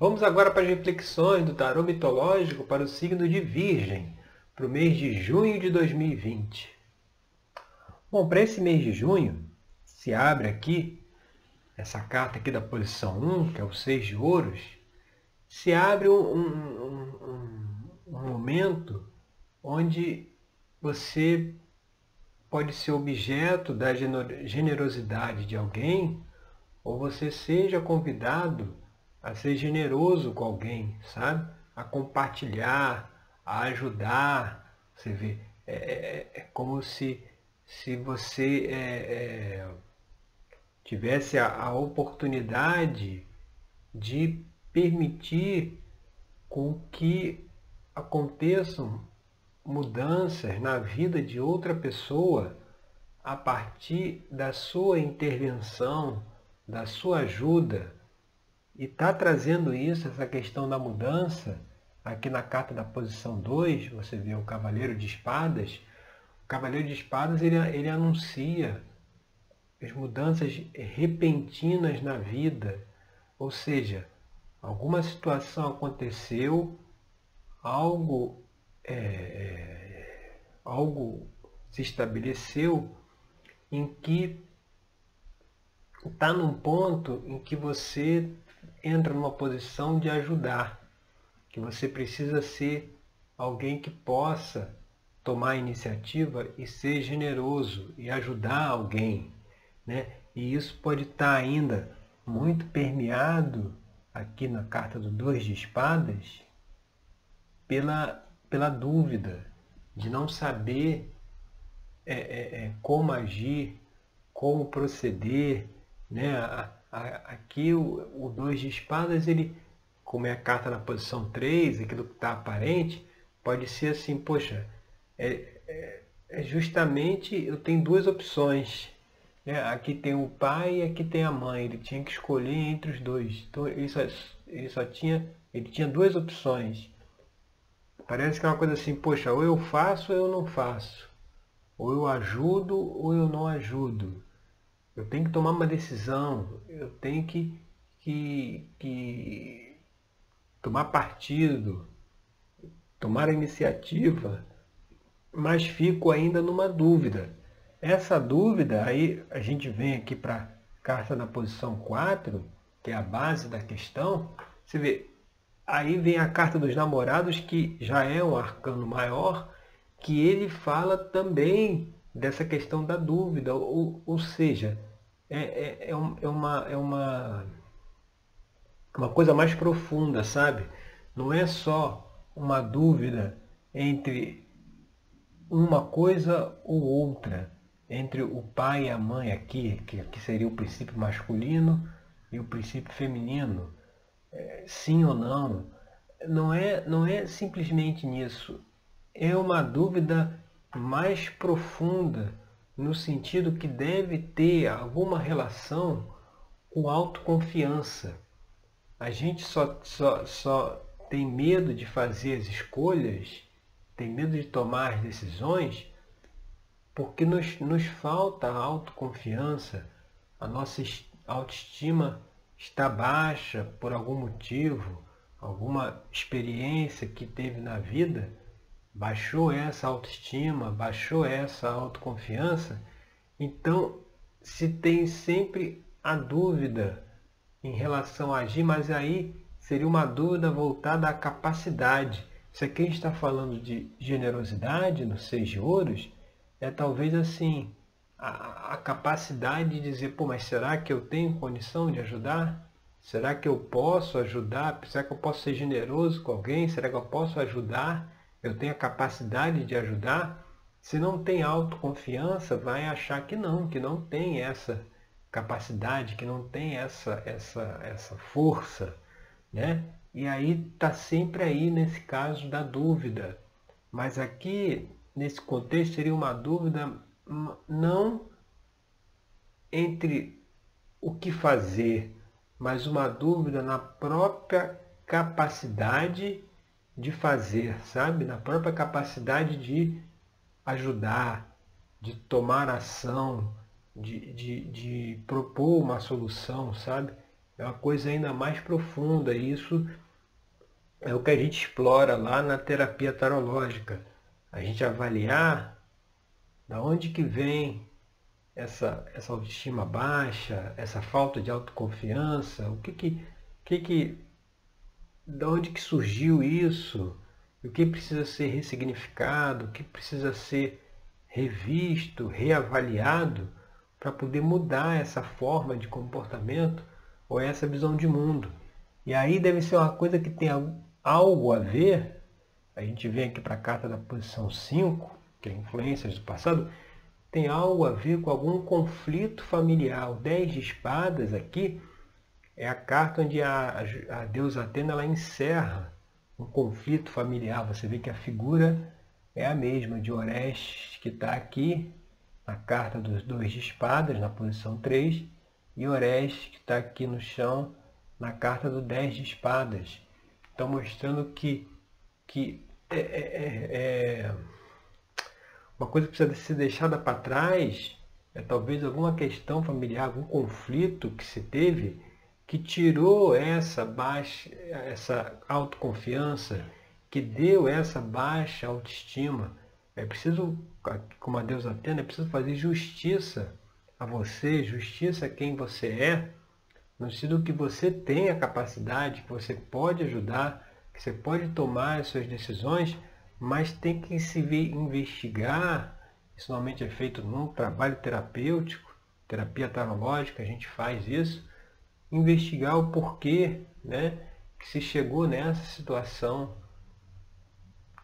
Vamos agora para as reflexões do tarô mitológico para o signo de Virgem, para o mês de junho de 2020. Bom, para esse mês de junho, se abre aqui essa carta aqui da posição 1, que é o 6 de ouros, se abre um, um, um, um momento onde você pode ser objeto da generosidade de alguém ou você seja convidado a ser generoso com alguém, sabe? A compartilhar, a ajudar. Você vê, é, é, é como se, se você é, é, tivesse a, a oportunidade de permitir com que aconteçam mudanças na vida de outra pessoa a partir da sua intervenção, da sua ajuda. E está trazendo isso, essa questão da mudança, aqui na carta da posição 2, você vê o Cavaleiro de Espadas. O Cavaleiro de Espadas ele, ele anuncia as mudanças repentinas na vida, ou seja, alguma situação aconteceu, algo é, é, algo se estabeleceu em que está num ponto em que você entra numa posição de ajudar, que você precisa ser alguém que possa tomar iniciativa e ser generoso e ajudar alguém, né? E isso pode estar ainda muito permeado aqui na carta do dois de espadas pela pela dúvida, de não saber é, é, é, como agir, como proceder. Né? A, aqui o, o dois de espadas, ele, como é a carta na posição 3, aquilo que está aparente, pode ser assim, poxa, é, é, é justamente eu tenho duas opções. Né? Aqui tem o pai e aqui tem a mãe. Ele tinha que escolher entre os dois. Então ele só, ele só tinha, ele tinha duas opções Parece que é uma coisa assim, poxa, ou eu faço ou eu não faço. Ou eu ajudo ou eu não ajudo. Eu tenho que tomar uma decisão, eu tenho que, que, que tomar partido, tomar a iniciativa, mas fico ainda numa dúvida. Essa dúvida, aí a gente vem aqui para a carta na posição 4, que é a base da questão, você vê, Aí vem a carta dos namorados, que já é um arcano maior, que ele fala também dessa questão da dúvida, ou, ou seja, é, é, é, é, uma, é uma, uma coisa mais profunda, sabe? Não é só uma dúvida entre uma coisa ou outra, entre o pai e a mãe aqui, que aqui seria o princípio masculino e o princípio feminino é, sim ou não, não é, não é simplesmente nisso. É uma dúvida mais profunda, no sentido que deve ter alguma relação com autoconfiança. A gente só, só, só tem medo de fazer as escolhas, tem medo de tomar as decisões, porque nos, nos falta autoconfiança, a nossa autoestima está baixa por algum motivo, alguma experiência que teve na vida, baixou essa autoestima, baixou essa autoconfiança, então se tem sempre a dúvida em relação a agir, mas aí seria uma dúvida voltada à capacidade. Se aqui a gente está falando de generosidade no Seis de Ouros, é talvez assim, a, a capacidade de dizer, pô, mas será que eu tenho condição de ajudar? Será que eu posso ajudar? Será que eu posso ser generoso com alguém? Será que eu posso ajudar? Eu tenho a capacidade de ajudar? Se não tem autoconfiança, vai achar que não, que não tem essa capacidade, que não tem essa, essa, essa força, né? E aí está sempre aí nesse caso da dúvida. Mas aqui, nesse contexto, seria uma dúvida não entre o que fazer, mas uma dúvida na própria capacidade de fazer, sabe? Na própria capacidade de ajudar, de tomar ação, de, de, de propor uma solução, sabe? é uma coisa ainda mais profunda. E isso é o que a gente explora lá na terapia tarológica. A gente avaliar da onde que vem essa, essa autoestima baixa, essa falta de autoconfiança, o que que, que, que da onde que surgiu isso, o que precisa ser ressignificado, o que precisa ser revisto, reavaliado para poder mudar essa forma de comportamento ou essa visão de mundo. E aí deve ser uma coisa que tem algo a ver, a gente vem aqui para a carta da posição 5, que é influências do passado, tem algo a ver com algum conflito familiar. O 10 de espadas aqui é a carta onde a, a deusa Atena ela encerra um conflito familiar. Você vê que a figura é a mesma de Orestes, que está aqui na carta dos dois de espadas, na posição 3, e Orestes, que está aqui no chão, na carta do 10 de espadas. Então, mostrando que, que é, é, é, é uma coisa que precisa ser deixada para trás é talvez alguma questão familiar, algum conflito que se teve que tirou essa baixa, essa autoconfiança, que deu essa baixa autoestima. É preciso, como a deusa Atena, é preciso fazer justiça a você, justiça a quem você é, no sentido que você tem a capacidade, que você pode ajudar, que você pode tomar as suas decisões mas tem que se investigar. Isso normalmente é feito num trabalho terapêutico, terapia tarológica, a gente faz isso. Investigar o porquê né, que se chegou nessa situação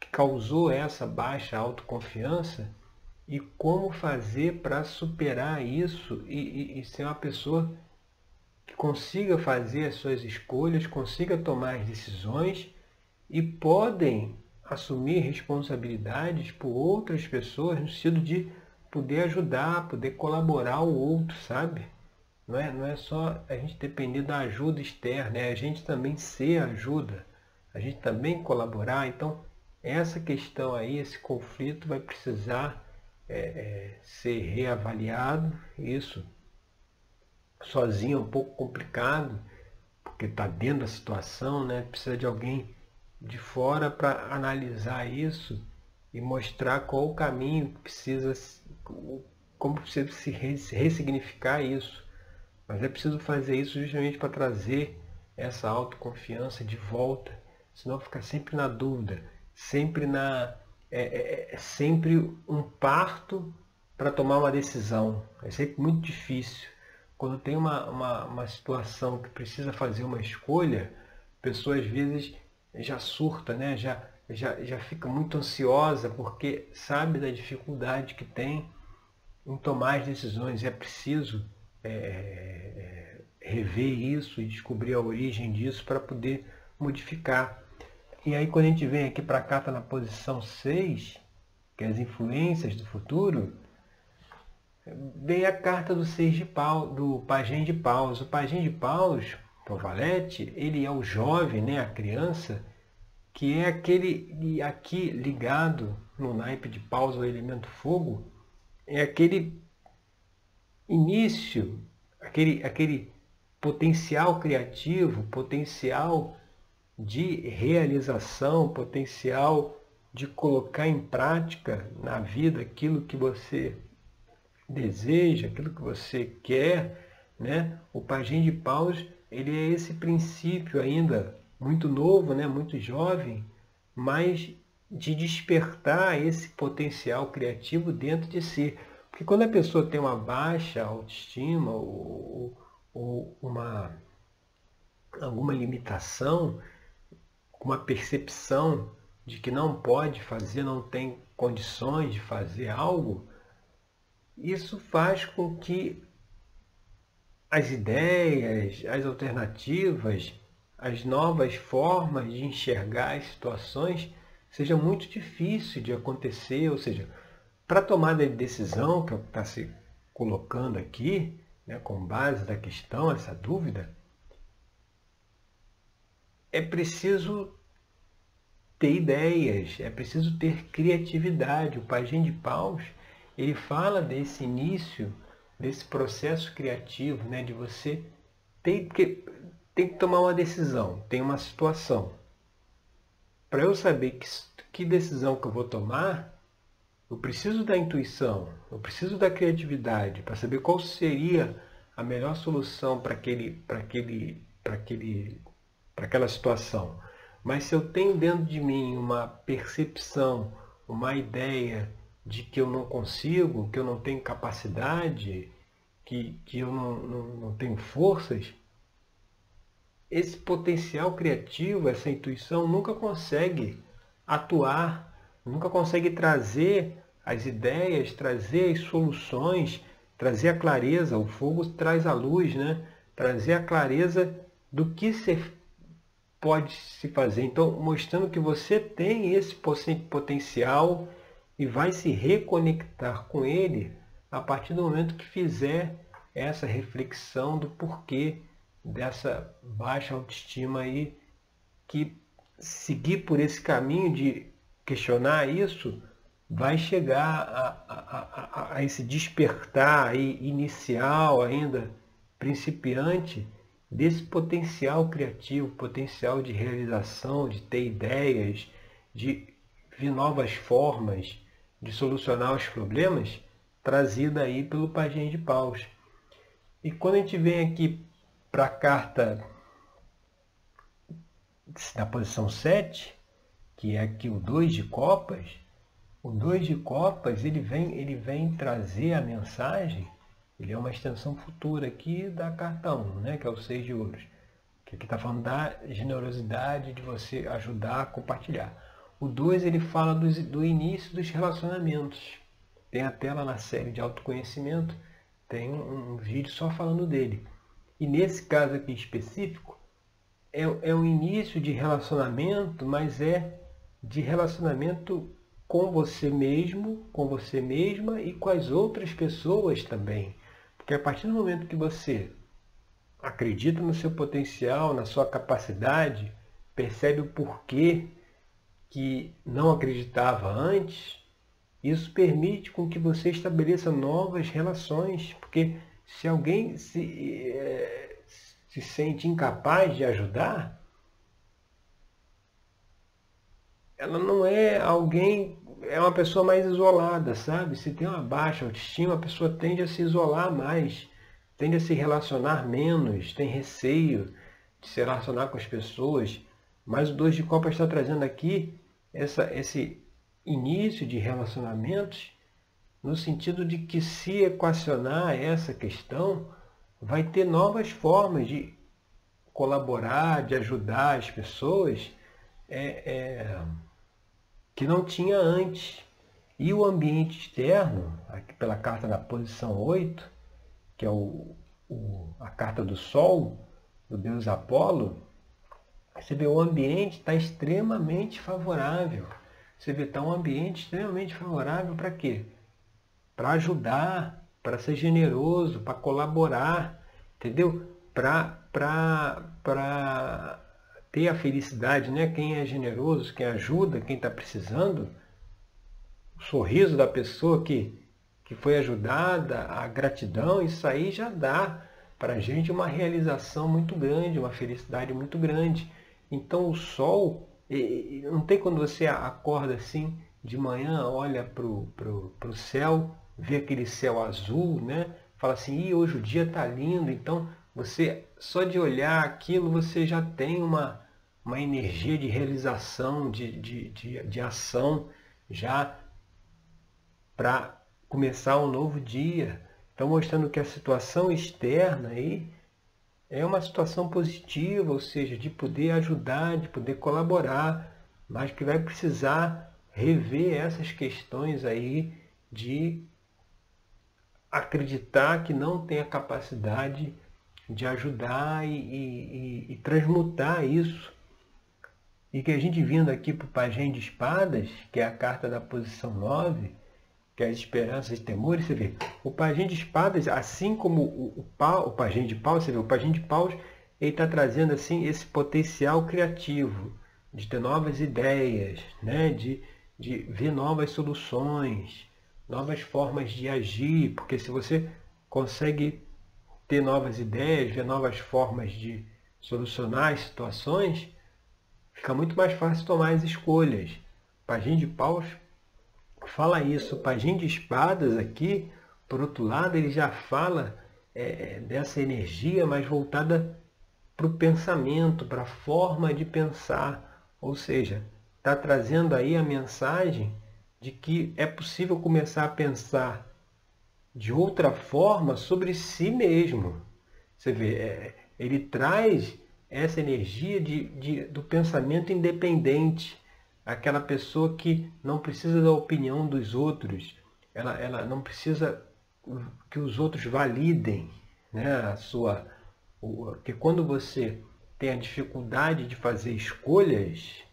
que causou essa baixa autoconfiança e como fazer para superar isso e, e, e ser uma pessoa que consiga fazer as suas escolhas, consiga tomar as decisões e podem assumir responsabilidades por outras pessoas no sentido de poder ajudar, poder colaborar o outro, sabe? Não é, não é só a gente depender da ajuda externa, é a gente também ser ajuda, a gente também colaborar. Então, essa questão aí, esse conflito vai precisar é, é, ser reavaliado. Isso sozinho é um pouco complicado, porque está dentro da situação, né? Precisa de alguém de fora para analisar isso e mostrar qual o caminho que precisa, como precisa se ressignificar isso. Mas é preciso fazer isso justamente para trazer essa autoconfiança de volta, senão fica sempre na dúvida, sempre na é, é, é sempre um parto para tomar uma decisão. É sempre muito difícil. Quando tem uma, uma, uma situação que precisa fazer uma escolha, a pessoa às vezes já surta, né? já, já, já fica muito ansiosa porque sabe da dificuldade que tem em tomar as decisões. É preciso é, é, rever isso e descobrir a origem disso para poder modificar. E aí quando a gente vem aqui para a carta na posição 6, que é as influências do futuro, vem a carta do seis de pau, do pajem de paus. O pajem de paus Valete, ele é o jovem, né, a criança, que é aquele aqui ligado no naipe de pausa ao elemento fogo, é aquele início, aquele, aquele potencial criativo, potencial de realização, potencial de colocar em prática na vida aquilo que você deseja, aquilo que você quer, né? O pajem de paus ele é esse princípio ainda muito novo, né, muito jovem, mas de despertar esse potencial criativo dentro de si. Porque quando a pessoa tem uma baixa autoestima ou, ou uma, alguma limitação, uma percepção de que não pode fazer, não tem condições de fazer algo, isso faz com que as ideias, as alternativas, as novas formas de enxergar as situações seja muito difícil de acontecer, ou seja, para tomada de decisão, que é está se colocando aqui, né, com base da questão, essa dúvida, é preciso ter ideias, é preciso ter criatividade. O Pajem de Paus, ele fala desse início desse processo criativo, né, de você tem que, tem que tomar uma decisão, tem uma situação. Para eu saber que, que decisão que eu vou tomar, eu preciso da intuição, eu preciso da criatividade para saber qual seria a melhor solução para aquele, para aquele, para aquele, para aquela situação. Mas se eu tenho dentro de mim uma percepção, uma ideia de que eu não consigo, que eu não tenho capacidade, que, que eu não, não, não tenho forças, esse potencial criativo, essa intuição nunca consegue atuar, nunca consegue trazer as ideias, trazer as soluções, trazer a clareza. O fogo traz a luz, né? Trazer a clareza do que se pode se fazer. Então, mostrando que você tem esse potencial e vai se reconectar com ele a partir do momento que fizer essa reflexão do porquê dessa baixa autoestima aí, que seguir por esse caminho de questionar isso vai chegar a, a, a, a esse despertar aí inicial ainda, principiante, desse potencial criativo, potencial de realização, de ter ideias, de ver novas formas de solucionar os problemas, trazida aí pelo Pajem de Paus. E quando a gente vem aqui para a carta da posição 7, que é aqui o 2 de copas, o 2 de copas ele vem, ele vem trazer a mensagem, ele é uma extensão futura aqui da carta 1, né, que é o 6 de ouros, que aqui está falando da generosidade de você ajudar a compartilhar. O 2 ele fala do, do início dos relacionamentos. Tem até lá na série de autoconhecimento, tem um, um vídeo só falando dele. E nesse caso aqui específico, é, é um início de relacionamento, mas é de relacionamento com você mesmo, com você mesma e com as outras pessoas também. Porque a partir do momento que você acredita no seu potencial, na sua capacidade, percebe o porquê que não acreditava antes, isso permite com que você estabeleça novas relações, porque se alguém se, é, se sente incapaz de ajudar, ela não é alguém, é uma pessoa mais isolada, sabe? Se tem uma baixa autoestima, a pessoa tende a se isolar mais, tende a se relacionar menos, tem receio de se relacionar com as pessoas. Mas o dois de copas está trazendo aqui essa, esse início de relacionamentos no sentido de que se equacionar essa questão, vai ter novas formas de colaborar, de ajudar as pessoas é, é, que não tinha antes. E o ambiente externo, aqui pela carta da posição 8, que é o, o, a carta do Sol, do deus Apolo, você vê o ambiente está extremamente favorável. Você vê está um ambiente extremamente favorável para quê? Para ajudar, para ser generoso, para colaborar, entendeu? Para ter a felicidade, né? Quem é generoso, quem ajuda, quem está precisando, o sorriso da pessoa que, que foi ajudada, a gratidão, isso aí já dá para a gente uma realização muito grande, uma felicidade muito grande. Então o sol, não tem quando você acorda assim de manhã, olha para o céu, vê aquele céu azul, né? Fala assim, e hoje o dia está lindo, então você, só de olhar aquilo, você já tem uma, uma energia de realização, de, de, de, de ação, já para começar um novo dia. Então mostrando que a situação externa aí é uma situação positiva, ou seja, de poder ajudar, de poder colaborar, mas que vai precisar rever essas questões aí de acreditar que não tem a capacidade de ajudar e, e, e transmutar isso. E que a gente vindo aqui para o Pajem de Espadas, que é a carta da posição 9, que é as esperanças e temores, você vê, o pajem de espadas, assim como o, o, pau, o pajem de paus, você vê, o pajem de paus, ele está trazendo assim esse potencial criativo, de ter novas ideias, né? de, de ver novas soluções, novas formas de agir, porque se você consegue ter novas ideias, ver novas formas de solucionar as situações, fica muito mais fácil tomar as escolhas. Pajem de paus fala isso. Pajem de espadas aqui, por outro lado, ele já fala é, dessa energia mais voltada para o pensamento, para a forma de pensar. Ou seja, está trazendo aí a mensagem de que é possível começar a pensar de outra forma sobre si mesmo. Você vê, é, ele traz essa energia de, de, do pensamento independente, aquela pessoa que não precisa da opinião dos outros, ela, ela não precisa que os outros validem né, a sua. Porque quando você tem a dificuldade de fazer escolhas,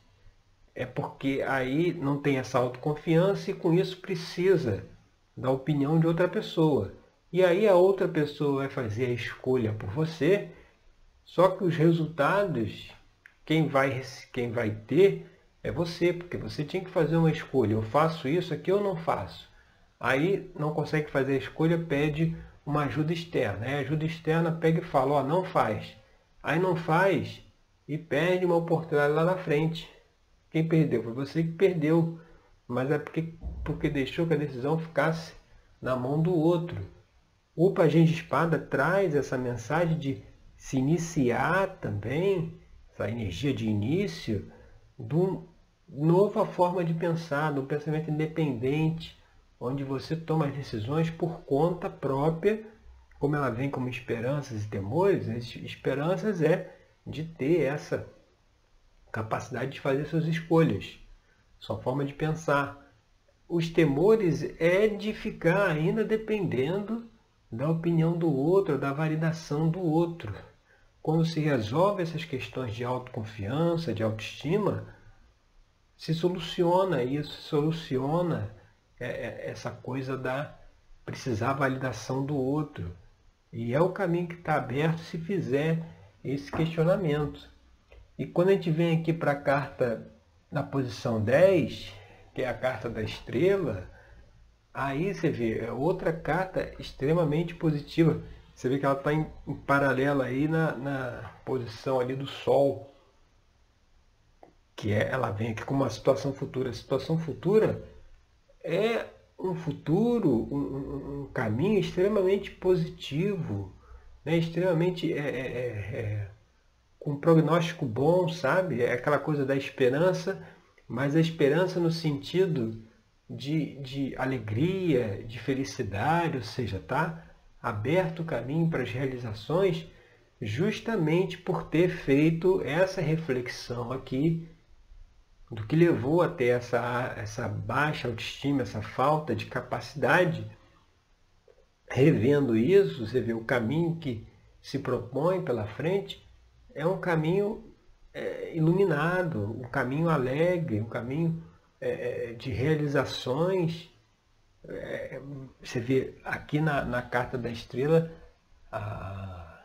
é porque aí não tem essa autoconfiança e com isso precisa da opinião de outra pessoa. E aí a outra pessoa vai fazer a escolha por você, só que os resultados, quem vai, quem vai ter é você, porque você tinha que fazer uma escolha. Eu faço isso aqui ou não faço? Aí não consegue fazer a escolha, pede uma ajuda externa. Aí a ajuda externa pega e fala, ó, não faz. Aí não faz e perde uma oportunidade lá na frente. Quem perdeu? Foi você que perdeu mas é porque, porque deixou que a decisão ficasse na mão do outro. O pajem de espada traz essa mensagem de se iniciar também, essa energia de início, de uma nova forma de pensar, de um pensamento independente, onde você toma as decisões por conta própria, como ela vem como esperanças e temores, as esperanças é de ter essa capacidade de fazer suas escolhas sua forma de pensar. Os temores é de ficar ainda dependendo da opinião do outro, da validação do outro. Quando se resolve essas questões de autoconfiança, de autoestima, se soluciona isso, soluciona é, é, essa coisa da precisar validação do outro. E é o caminho que está aberto se fizer esse questionamento. E quando a gente vem aqui para a carta na posição 10, que é a carta da estrela, aí você vê, é outra carta extremamente positiva. Você vê que ela está em, em paralelo aí na, na posição ali do Sol, que é, ela vem aqui com uma situação futura. A situação futura é um futuro, um, um caminho extremamente positivo, né? extremamente é, é, é, é com prognóstico bom, sabe? É aquela coisa da esperança, mas a esperança no sentido de, de alegria, de felicidade, ou seja, tá aberto o caminho para as realizações justamente por ter feito essa reflexão aqui do que levou até essa, essa baixa autoestima, essa falta de capacidade. Revendo isso, você vê o caminho que se propõe pela frente, é um caminho é, iluminado, um caminho alegre, um caminho é, é, de realizações. É, você vê aqui na, na carta da estrela, a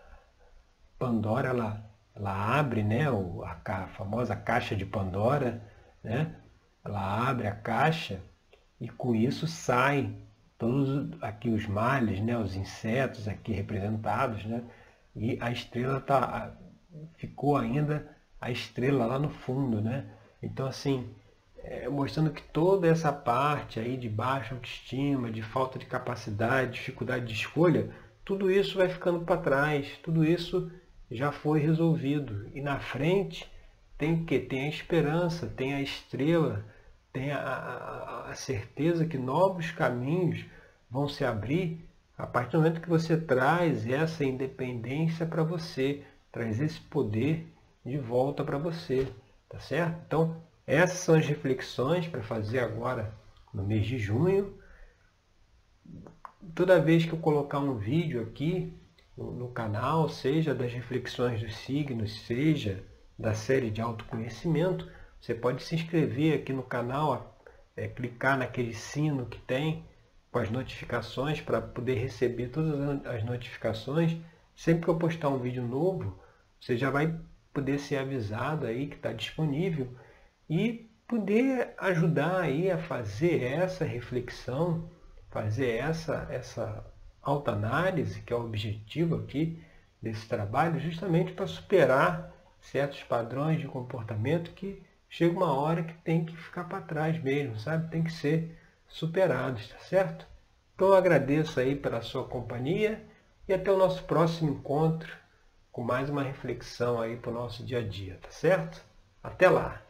Pandora ela, ela abre né, a, a famosa caixa de Pandora, né? ela abre a caixa e com isso saem todos aqui os males, né, os insetos aqui representados, né? E a estrela está ficou ainda a estrela lá no fundo, né? Então, assim, é, mostrando que toda essa parte aí de baixa autoestima, de falta de capacidade, dificuldade de escolha, tudo isso vai ficando para trás, tudo isso já foi resolvido. E na frente tem que tem a esperança, tem a estrela, tem a, a, a certeza que novos caminhos vão se abrir a partir do momento que você traz essa independência para você, traz esse poder de volta para você, tá certo? Então, essas são as reflexões para fazer agora no mês de junho. Toda vez que eu colocar um vídeo aqui no, canal, seja das reflexões dos signos, seja da série de autoconhecimento, você pode se inscrever aqui no canal, é, clicar naquele sino que tem com as notificações para poder receber todas as notificações. Sempre que eu postar um vídeo novo, você já vai poder ser avisado aí que está disponível e poder ajudar aí a fazer essa reflexão, fazer essa, essa autoanálise, que é o objetivo aqui desse trabalho, justamente para superar certos padrões de comportamento que chega uma hora que tem que ficar para trás mesmo, sabe? Tem que ser superados, tá certo? Então eu agradeço aí pela sua companhia e até o nosso próximo encontro com mais uma reflexão aí para o nosso dia a dia, tá certo? Até lá!